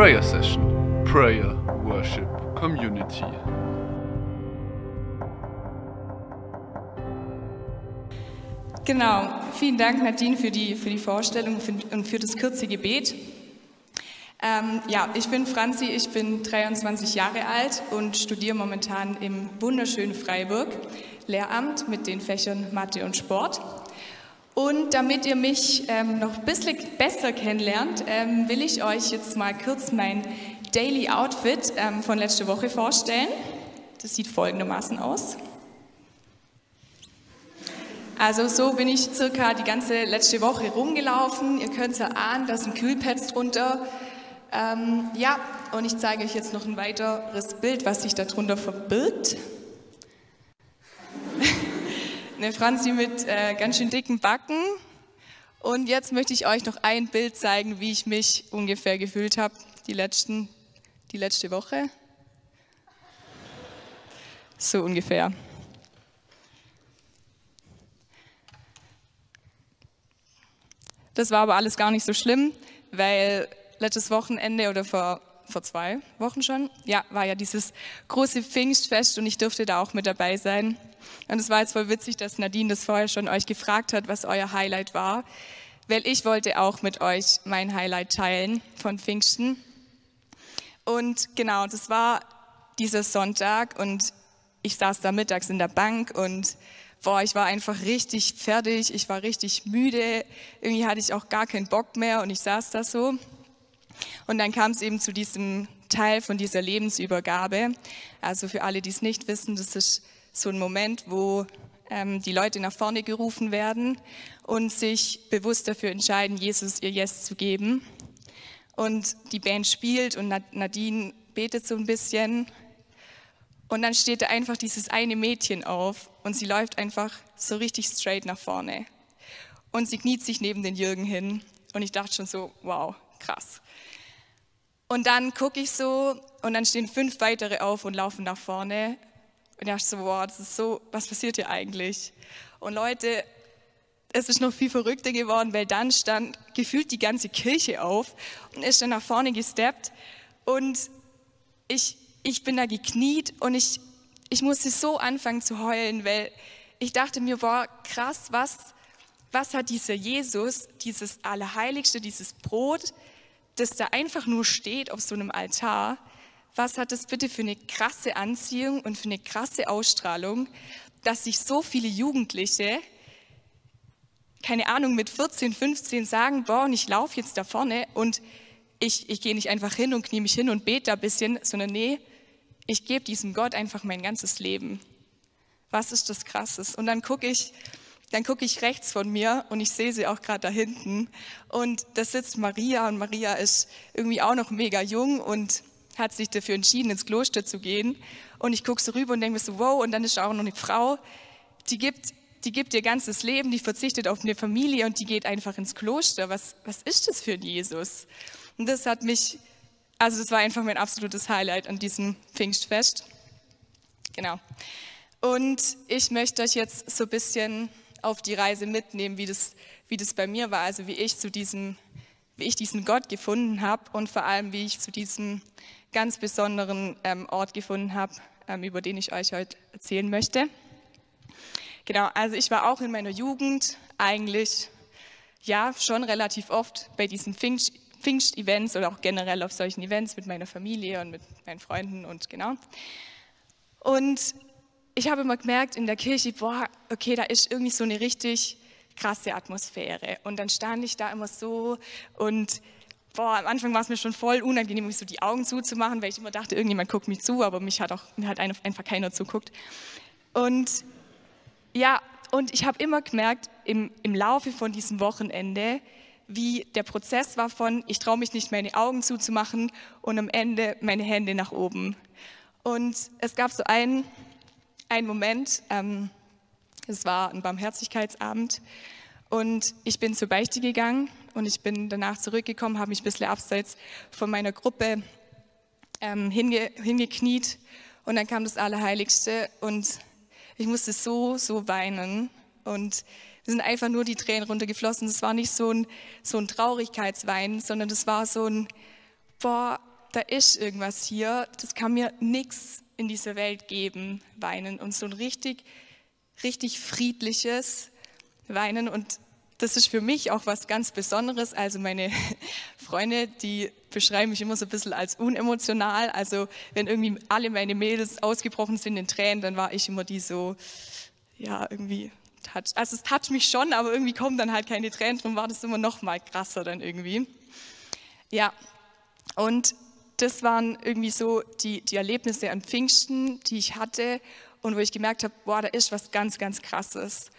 Prayer Session, Prayer Worship Community. Genau, vielen Dank Nadine für die, für die Vorstellung und für das kurze Gebet. Ähm, ja, ich bin Franzi, ich bin 23 Jahre alt und studiere momentan im wunderschönen Freiburg Lehramt mit den Fächern Mathe und Sport. Und damit ihr mich ähm, noch ein bisschen besser kennenlernt, ähm, will ich euch jetzt mal kurz mein Daily Outfit ähm, von letzter Woche vorstellen. Das sieht folgendermaßen aus. Also so bin ich circa die ganze letzte Woche rumgelaufen. Ihr könnt ja ahnen, da sind Kühlpads drunter. Ähm, ja, und ich zeige euch jetzt noch ein weiteres Bild, was sich darunter verbirgt. Eine Franzi mit äh, ganz schön dicken Backen. Und jetzt möchte ich euch noch ein Bild zeigen, wie ich mich ungefähr gefühlt habe die, letzten, die letzte Woche. So ungefähr. Das war aber alles gar nicht so schlimm, weil letztes Wochenende oder vor, vor zwei Wochen schon, ja, war ja dieses große Pfingstfest und ich durfte da auch mit dabei sein. Und es war jetzt voll witzig, dass Nadine das vorher schon euch gefragt hat, was euer Highlight war, weil ich wollte auch mit euch mein Highlight teilen von Pfingsten. Und genau, das war dieser Sonntag und ich saß da mittags in der Bank und boah, ich war einfach richtig fertig, ich war richtig müde, irgendwie hatte ich auch gar keinen Bock mehr und ich saß da so. Und dann kam es eben zu diesem Teil von dieser Lebensübergabe. Also für alle, die es nicht wissen, das ist so ein Moment, wo ähm, die Leute nach vorne gerufen werden und sich bewusst dafür entscheiden, Jesus ihr Yes zu geben. Und die Band spielt und Nadine betet so ein bisschen. Und dann steht da einfach dieses eine Mädchen auf und sie läuft einfach so richtig straight nach vorne. Und sie kniet sich neben den Jürgen hin. Und ich dachte schon so, wow, krass. Und dann gucke ich so und dann stehen fünf weitere auf und laufen nach vorne. Und ich dachte so, wow, das ist so, was passiert hier eigentlich? Und Leute, es ist noch viel verrückter geworden, weil dann stand gefühlt die ganze Kirche auf und ist dann nach vorne gesteppt. Und ich, ich bin da gekniet und ich, ich musste so anfangen zu heulen, weil ich dachte mir, boah, krass, was, was hat dieser Jesus, dieses Allerheiligste, dieses Brot, das da einfach nur steht auf so einem Altar, was hat das bitte für eine krasse Anziehung und für eine krasse Ausstrahlung, dass sich so viele Jugendliche, keine Ahnung, mit 14, 15 sagen, boah, und ich laufe jetzt da vorne und ich, ich gehe nicht einfach hin und knie mich hin und bete da ein bisschen, sondern nee, ich gebe diesem Gott einfach mein ganzes Leben. Was ist das Krasses? Und dann gucke ich dann gucke ich rechts von mir und ich sehe sie auch gerade da hinten. Und da sitzt Maria und Maria ist irgendwie auch noch mega jung und hat sich dafür entschieden, ins Kloster zu gehen. Und ich gucke so rüber und denke mir so, wow, und dann ist auch noch eine Frau, die gibt, die gibt ihr ganzes Leben, die verzichtet auf eine Familie und die geht einfach ins Kloster. Was, was ist das für ein Jesus? Und das hat mich, also das war einfach mein absolutes Highlight an diesem Pfingstfest. Genau. Und ich möchte euch jetzt so ein bisschen auf die Reise mitnehmen, wie das, wie das bei mir war, also wie ich zu diesem, wie ich diesen Gott gefunden habe und vor allem, wie ich zu diesem ganz besonderen ähm, Ort gefunden habe, ähm, über den ich euch heute erzählen möchte. Genau, also ich war auch in meiner Jugend eigentlich ja schon relativ oft bei diesen Pfingst, Pfingst-Events oder auch generell auf solchen Events mit meiner Familie und mit meinen Freunden und genau. Und ich habe immer gemerkt in der Kirche, boah, okay, da ist irgendwie so eine richtig krasse Atmosphäre. Und dann stand ich da immer so und boah, am Anfang war es mir schon voll unangenehm, mich so die Augen zuzumachen, weil ich immer dachte, irgendjemand guckt mich zu, aber mich hat auch mir hat einfach keiner zuguckt. Und ja, und ich habe immer gemerkt im, im Laufe von diesem Wochenende, wie der Prozess war von, ich traue mich nicht, meine Augen zuzumachen und am Ende meine Hände nach oben. Und es gab so einen ein Moment, ähm, es war ein Barmherzigkeitsabend und ich bin zur Beichte gegangen und ich bin danach zurückgekommen, habe mich ein bisschen abseits von meiner Gruppe ähm, hinge, hingekniet und dann kam das Allerheiligste und ich musste so, so weinen und es sind einfach nur die Tränen runtergeflossen. Das war nicht so ein, so ein Traurigkeitswein, sondern das war so ein, boah, da ist irgendwas hier, das kann mir nichts in dieser Welt geben, weinen. Und so ein richtig, richtig friedliches Weinen. Und das ist für mich auch was ganz Besonderes. Also meine Freunde, die beschreiben mich immer so ein bisschen als unemotional. Also wenn irgendwie alle meine Mädels ausgebrochen sind in Tränen, dann war ich immer die so, ja, irgendwie touch. Also es toucht mich schon, aber irgendwie kommen dann halt keine Tränen, darum war das immer noch mal krasser dann irgendwie. Ja, und das waren irgendwie so die, die Erlebnisse an Pfingsten, die ich hatte und wo ich gemerkt habe, boah, da ist was ganz, ganz Krasses.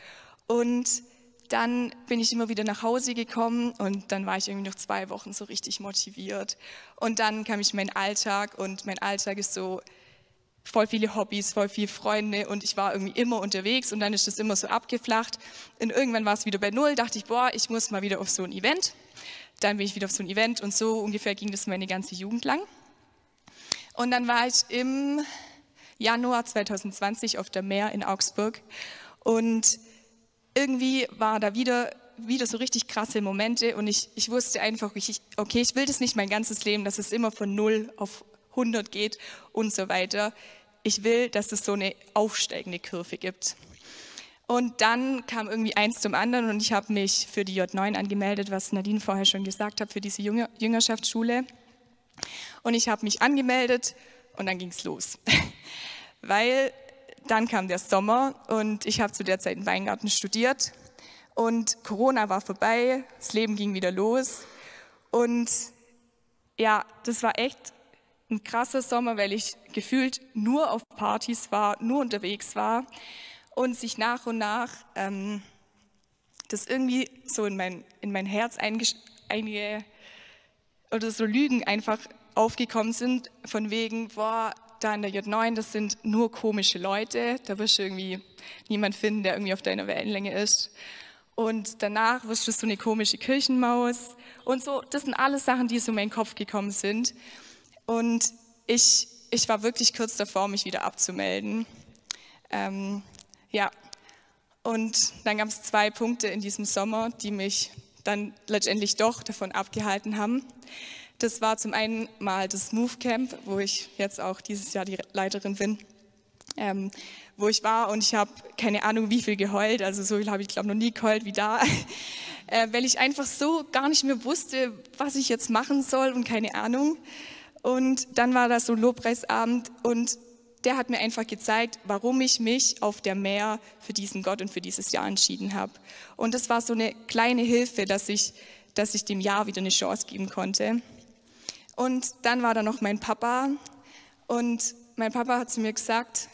Und dann bin ich immer wieder nach Hause gekommen und dann war ich irgendwie noch zwei Wochen so richtig motiviert. Und dann kam ich in meinen Alltag und mein Alltag ist so voll viele Hobbys, voll viele Freunde und ich war irgendwie immer unterwegs und dann ist das immer so abgeflacht. Und irgendwann war es wieder bei Null, dachte ich, boah, ich muss mal wieder auf so ein Event. Dann bin ich wieder auf so ein Event und so ungefähr ging das meine ganze Jugend lang. Und dann war ich im Januar 2020 auf der Meer in Augsburg und irgendwie war da wieder, wieder so richtig krasse Momente und ich, ich wusste einfach, ich, okay, ich will das nicht mein ganzes Leben, dass es immer von 0 auf 100 geht und so weiter. Ich will, dass es so eine aufsteigende Kurve gibt. Und dann kam irgendwie eins zum anderen und ich habe mich für die J9 angemeldet, was Nadine vorher schon gesagt hat, für diese Jüngerschaftsschule. Und ich habe mich angemeldet und dann ging es los. Weil dann kam der Sommer und ich habe zu der Zeit in Weingarten studiert und Corona war vorbei, das Leben ging wieder los und ja, das war echt ein krasser Sommer, weil ich gefühlt nur auf Partys war, nur unterwegs war und sich nach und nach ähm, das irgendwie so in mein, in mein Herz einige oder so Lügen einfach aufgekommen sind, von wegen, boah, da in der J9, das sind nur komische Leute, da wirst du irgendwie niemand finden, der irgendwie auf deiner Wellenlänge ist. Und danach wirst du so eine komische Kirchenmaus und so, das sind alles Sachen, die so in meinen Kopf gekommen sind. Und ich, ich war wirklich kurz davor, mich wieder abzumelden. Ähm, ja, und dann gab es zwei Punkte in diesem Sommer, die mich dann letztendlich doch davon abgehalten haben. Das war zum einen mal das Move Camp, wo ich jetzt auch dieses Jahr die Leiterin bin, ähm, wo ich war und ich habe keine Ahnung, wie viel geheult. Also so viel habe ich glaube noch nie geheult wie da, äh, weil ich einfach so gar nicht mehr wusste, was ich jetzt machen soll und keine Ahnung. Und dann war das so Lobpreisabend und der hat mir einfach gezeigt, warum ich mich auf der Meer für diesen Gott und für dieses Jahr entschieden habe. Und das war so eine kleine Hilfe, dass ich, dass ich dem Jahr wieder eine Chance geben konnte. Und dann war da noch mein Papa und mein Papa hat zu mir gesagt,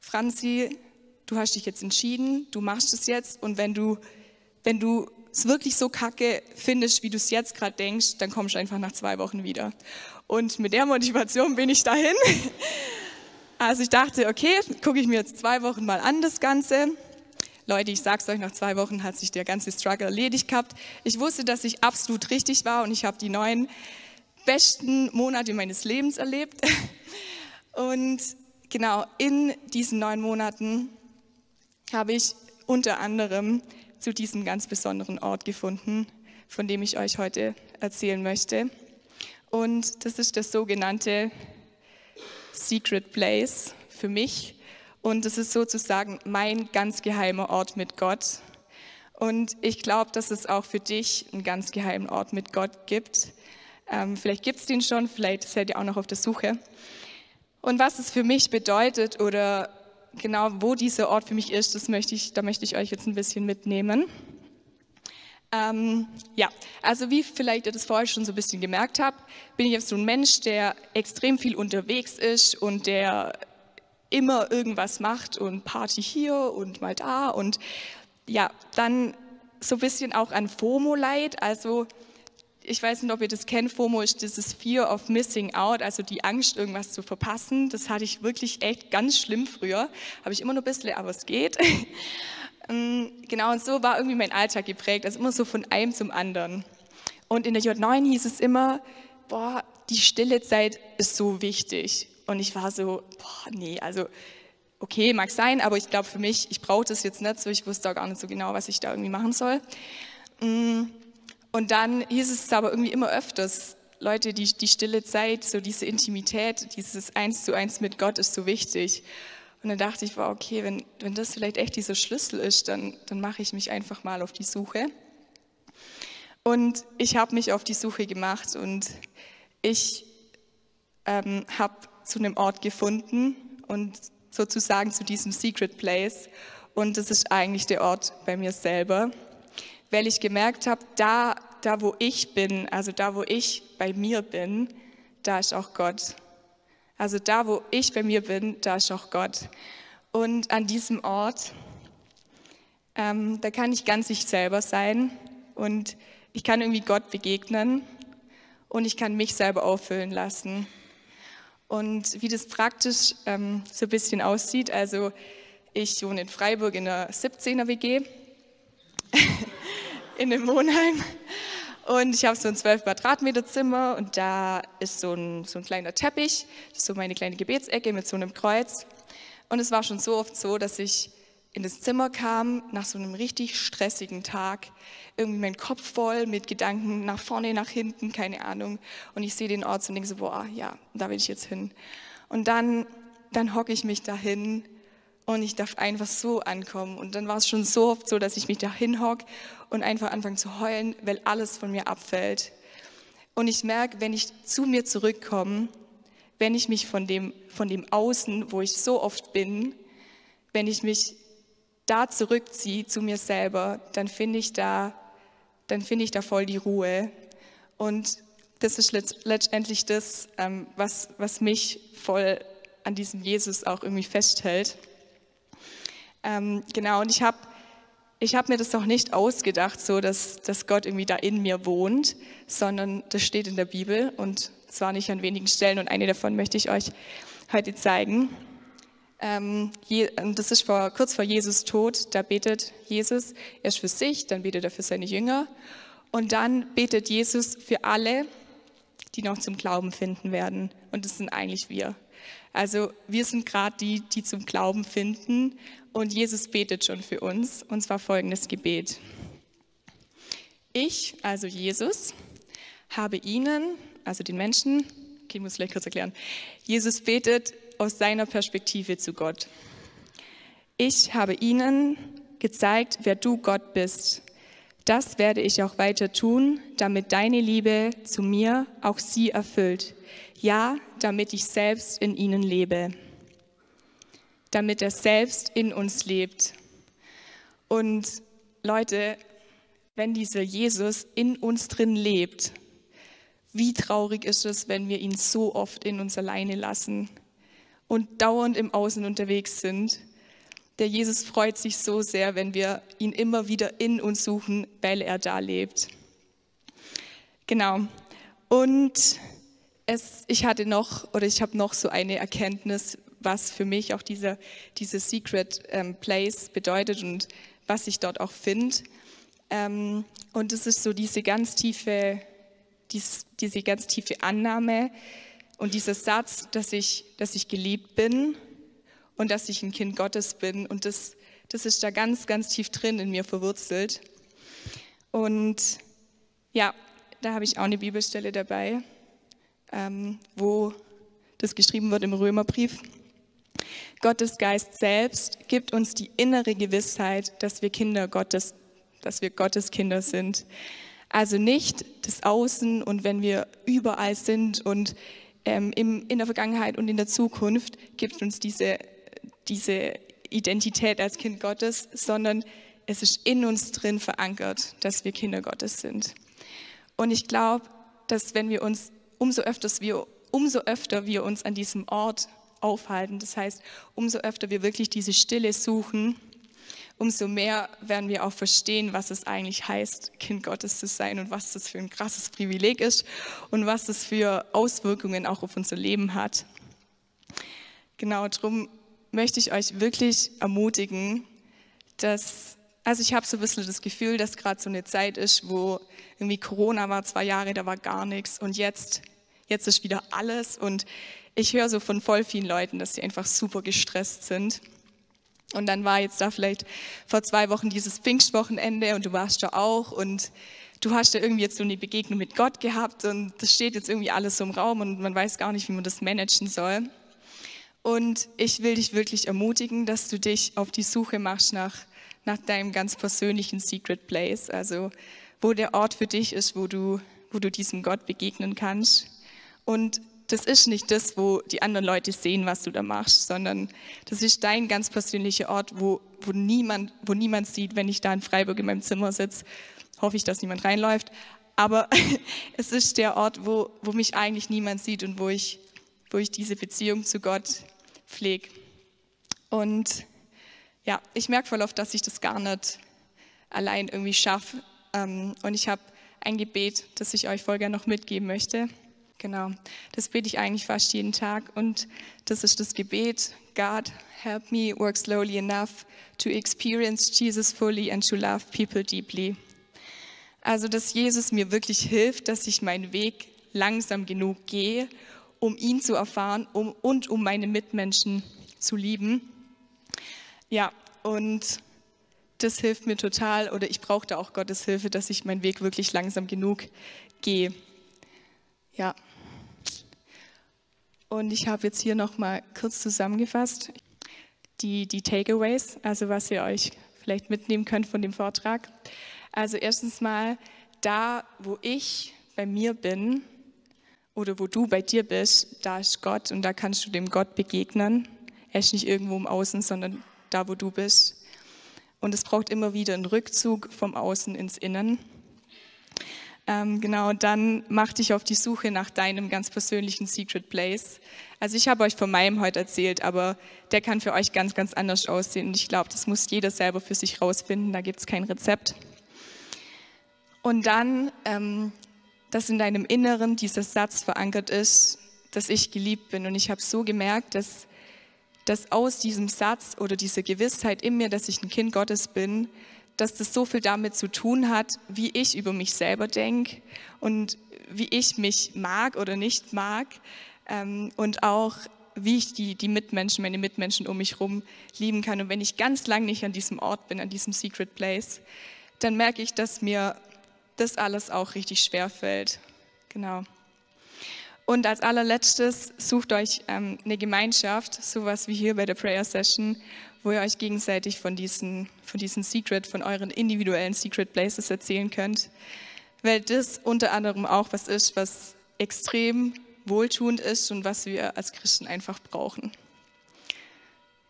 Franzi, du hast dich jetzt entschieden, du machst es jetzt und wenn du, wenn du es wirklich so kacke findest, wie du es jetzt gerade denkst, dann kommst du einfach nach zwei Wochen wieder. Und mit der Motivation bin ich dahin. Also ich dachte, okay, gucke ich mir jetzt zwei Wochen mal an das Ganze. Leute, ich sag's euch, nach zwei Wochen hat sich der ganze Struggle erledigt gehabt. Ich wusste, dass ich absolut richtig war und ich habe die neuen besten Monate meines Lebens erlebt. Und genau in diesen neun Monaten habe ich unter anderem zu diesem ganz besonderen Ort gefunden, von dem ich euch heute erzählen möchte. Und das ist das sogenannte Secret Place für mich. Und es ist sozusagen mein ganz geheimer Ort mit Gott. Und ich glaube, dass es auch für dich einen ganz geheimen Ort mit Gott gibt. Ähm, vielleicht gibt es den schon, vielleicht seid ihr auch noch auf der Suche. Und was es für mich bedeutet oder genau wo dieser Ort für mich ist, das möchte ich, da möchte ich euch jetzt ein bisschen mitnehmen. Ähm, ja, also wie vielleicht ihr das vorher schon so ein bisschen gemerkt habt, bin ich jetzt so ein Mensch, der extrem viel unterwegs ist und der immer irgendwas macht und Party hier und mal da und ja, dann so ein bisschen auch an FOMO leid, also ich weiß nicht, ob ihr das kennt, FOMO ist dieses Fear of Missing Out, also die Angst, irgendwas zu verpassen. Das hatte ich wirklich echt ganz schlimm früher. Habe ich immer nur ein bisschen, aber es geht. Ähm, genau, und so war irgendwie mein Alltag geprägt, also immer so von einem zum anderen. Und in der J9 hieß es immer, boah, die stille Zeit ist so wichtig. Und ich war so, boah, nee, also okay, mag sein, aber ich glaube für mich, ich brauche das jetzt nicht so, ich wusste auch gar nicht so genau, was ich da irgendwie machen soll. Mm, und dann hieß es aber irgendwie immer öfters, Leute, die, die stille Zeit, so diese Intimität, dieses Eins zu Eins mit Gott ist so wichtig. Und dann dachte ich, wow, okay, wenn, wenn das vielleicht echt dieser Schlüssel ist, dann, dann mache ich mich einfach mal auf die Suche. Und ich habe mich auf die Suche gemacht und ich ähm, habe zu einem Ort gefunden und sozusagen zu diesem Secret Place. Und das ist eigentlich der Ort bei mir selber, weil ich gemerkt habe, da, da wo ich bin, also da wo ich bei mir bin, da ist auch Gott. Also da, wo ich bei mir bin, da ist auch Gott. Und an diesem Ort, ähm, da kann ich ganz ich selber sein und ich kann irgendwie Gott begegnen und ich kann mich selber auffüllen lassen. Und wie das praktisch ähm, so ein bisschen aussieht, also ich wohne in Freiburg in einer 17er WG, in einem Wohnheim. Und ich habe so ein 12 Quadratmeter Zimmer und da ist so ein, so ein kleiner Teppich, das ist so meine kleine Gebetsecke mit so einem Kreuz. Und es war schon so oft so, dass ich in das Zimmer kam nach so einem richtig stressigen Tag, irgendwie mein Kopf voll mit Gedanken nach vorne, nach hinten, keine Ahnung. Und ich sehe den Ort und denke so, boah, ja, da will ich jetzt hin. Und dann, dann hocke ich mich dahin und ich darf einfach so ankommen. Und dann war es schon so oft so, dass ich mich da hinhocke und einfach anfange zu heulen, weil alles von mir abfällt. Und ich merke, wenn ich zu mir zurückkomme, wenn ich mich von dem, von dem Außen, wo ich so oft bin, wenn ich mich da zurückziehe zu mir selber, dann finde ich da, dann finde ich da voll die Ruhe. Und das ist letztendlich das, ähm, was, was mich voll an diesem Jesus auch irgendwie festhält. Ähm, genau, und ich habe ich hab mir das auch nicht ausgedacht, so dass, dass Gott irgendwie da in mir wohnt, sondern das steht in der Bibel und zwar nicht an wenigen Stellen und eine davon möchte ich euch heute zeigen. Ähm, das ist vor, kurz vor Jesus Tod, da betet Jesus erst für sich, dann betet er für seine Jünger und dann betet Jesus für alle, die noch zum Glauben finden werden. Und das sind eigentlich wir. Also wir sind gerade die, die zum Glauben finden und Jesus betet schon für uns, und zwar folgendes Gebet. Ich, also Jesus, habe ihnen, also den Menschen, okay, ich muss vielleicht kurz erklären, Jesus betet aus seiner Perspektive zu Gott. Ich habe ihnen gezeigt, wer du Gott bist. Das werde ich auch weiter tun, damit deine Liebe zu mir auch sie erfüllt. Ja, damit ich selbst in ihnen lebe damit er selbst in uns lebt. Und Leute, wenn dieser Jesus in uns drin lebt, wie traurig ist es, wenn wir ihn so oft in uns alleine lassen und dauernd im Außen unterwegs sind. Der Jesus freut sich so sehr, wenn wir ihn immer wieder in uns suchen, weil er da lebt. Genau. Und es, ich hatte noch, oder ich habe noch so eine Erkenntnis, was für mich auch dieser, diese Secret ähm, Place bedeutet und was ich dort auch finde. Ähm, und es ist so diese ganz tiefe, dies, diese ganz tiefe Annahme und dieser Satz, dass ich, dass ich geliebt bin und dass ich ein Kind Gottes bin. Und das, das ist da ganz, ganz tief drin in mir verwurzelt. Und ja, da habe ich auch eine Bibelstelle dabei, ähm, wo das geschrieben wird im Römerbrief. Gottes Geist selbst gibt uns die innere Gewissheit, dass wir Kinder Gottes, dass wir Gottes Kinder sind. Also nicht das Außen und wenn wir überall sind und ähm, im, in der Vergangenheit und in der Zukunft gibt uns diese, diese Identität als Kind Gottes, sondern es ist in uns drin verankert, dass wir Kinder Gottes sind. Und ich glaube, dass wenn wir uns umso öfter wir, umso öfter wir uns an diesem Ort aufhalten. Das heißt, umso öfter wir wirklich diese Stille suchen, umso mehr werden wir auch verstehen, was es eigentlich heißt, Kind Gottes zu sein und was das für ein krasses Privileg ist und was das für Auswirkungen auch auf unser Leben hat. Genau darum möchte ich euch wirklich ermutigen, dass, also ich habe so ein bisschen das Gefühl, dass gerade so eine Zeit ist, wo irgendwie Corona war, zwei Jahre, da war gar nichts und jetzt, jetzt ist wieder alles und ich höre so von voll vielen Leuten, dass sie einfach super gestresst sind. Und dann war jetzt da vielleicht vor zwei Wochen dieses Pfingstwochenende und du warst da auch und du hast ja irgendwie jetzt so eine Begegnung mit Gott gehabt und das steht jetzt irgendwie alles so im Raum und man weiß gar nicht, wie man das managen soll. Und ich will dich wirklich ermutigen, dass du dich auf die Suche machst nach, nach deinem ganz persönlichen Secret Place, also wo der Ort für dich ist, wo du, wo du diesem Gott begegnen kannst. Und das ist nicht das, wo die anderen Leute sehen, was du da machst, sondern das ist dein ganz persönlicher Ort, wo, wo, niemand, wo niemand sieht, wenn ich da in Freiburg in meinem Zimmer sitze. Hoffe ich, dass niemand reinläuft. Aber es ist der Ort, wo, wo mich eigentlich niemand sieht und wo ich, wo ich diese Beziehung zu Gott pflege. Und ja, ich merke voll oft, dass ich das gar nicht allein irgendwie schaffe. Ähm, und ich habe ein Gebet, das ich euch voll gerne noch mitgeben möchte. Genau, das bete ich eigentlich fast jeden Tag und das ist das Gebet. God, help me work slowly enough to experience Jesus fully and to love people deeply. Also, dass Jesus mir wirklich hilft, dass ich meinen Weg langsam genug gehe, um ihn zu erfahren um, und um meine Mitmenschen zu lieben. Ja, und das hilft mir total oder ich brauche da auch Gottes Hilfe, dass ich meinen Weg wirklich langsam genug gehe. Ja. Und ich habe jetzt hier noch mal kurz zusammengefasst die, die Takeaways, also was ihr euch vielleicht mitnehmen könnt von dem Vortrag. Also erstens mal, da wo ich bei mir bin oder wo du bei dir bist, da ist Gott und da kannst du dem Gott begegnen. Er ist nicht irgendwo im Außen, sondern da, wo du bist. Und es braucht immer wieder einen Rückzug vom Außen ins Innen. Ähm, genau, dann mach dich auf die Suche nach deinem ganz persönlichen Secret Place. Also ich habe euch von meinem heute erzählt, aber der kann für euch ganz, ganz anders aussehen. Und ich glaube, das muss jeder selber für sich rausfinden. Da gibt es kein Rezept. Und dann, ähm, dass in deinem Inneren dieser Satz verankert ist, dass ich geliebt bin. Und ich habe so gemerkt, dass, dass aus diesem Satz oder dieser Gewissheit in mir, dass ich ein Kind Gottes bin, dass das so viel damit zu tun hat, wie ich über mich selber denke und wie ich mich mag oder nicht mag ähm, und auch wie ich die, die Mitmenschen, meine Mitmenschen um mich herum lieben kann. Und wenn ich ganz lang nicht an diesem Ort bin, an diesem Secret Place, dann merke ich, dass mir das alles auch richtig schwer fällt. Genau. Und als allerletztes sucht euch ähm, eine Gemeinschaft, sowas wie hier bei der Prayer Session, wo ihr euch gegenseitig von diesen, von diesen Secret, von euren individuellen Secret Places erzählen könnt. Weil das unter anderem auch was ist, was extrem wohltuend ist und was wir als Christen einfach brauchen.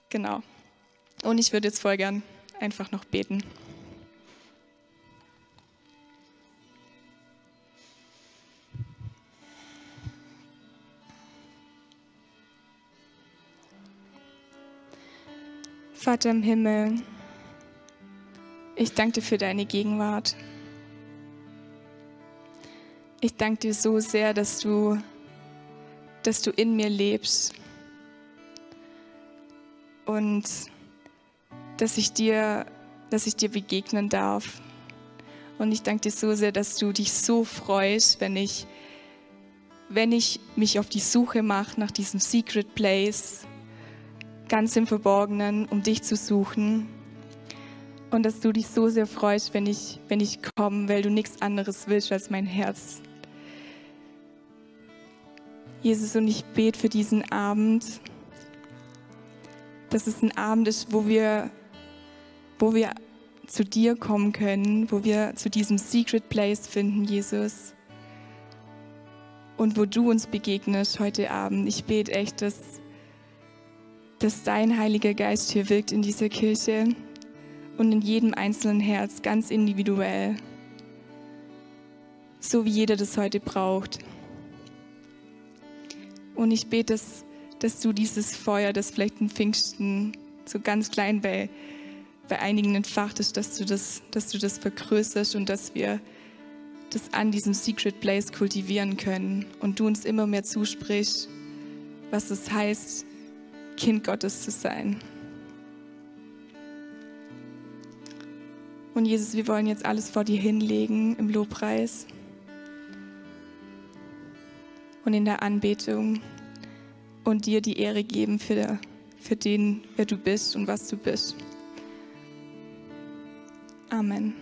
Genau. Und ich würde jetzt voll gern einfach noch beten. Vater im Himmel, ich danke dir für deine Gegenwart. Ich danke dir so sehr, dass du, dass du in mir lebst und dass ich dir, dass ich dir begegnen darf. Und ich danke dir so sehr, dass du dich so freust, wenn ich, wenn ich mich auf die Suche mache nach diesem Secret Place, ganz im Verborgenen, um dich zu suchen. Und dass du dich so sehr freust, wenn ich, wenn ich komme, weil du nichts anderes willst als mein Herz. Jesus, und ich bete für diesen Abend, dass es ein Abend ist, wo wir, wo wir zu dir kommen können, wo wir zu diesem Secret Place finden, Jesus. Und wo du uns begegnest heute Abend. Ich bete echt, dass dass dein Heiliger Geist hier wirkt in dieser Kirche und in jedem einzelnen Herz ganz individuell, so wie jeder das heute braucht. Und ich bete, dass, dass du dieses Feuer, das vielleicht in Pfingsten so ganz klein bei, bei einigen entfacht ist, dass du, das, dass du das vergrößerst und dass wir das an diesem Secret Place kultivieren können und du uns immer mehr zusprichst, was es heißt, Kind Gottes zu sein. Und Jesus, wir wollen jetzt alles vor dir hinlegen im Lobpreis und in der Anbetung und dir die Ehre geben für, für den, wer du bist und was du bist. Amen.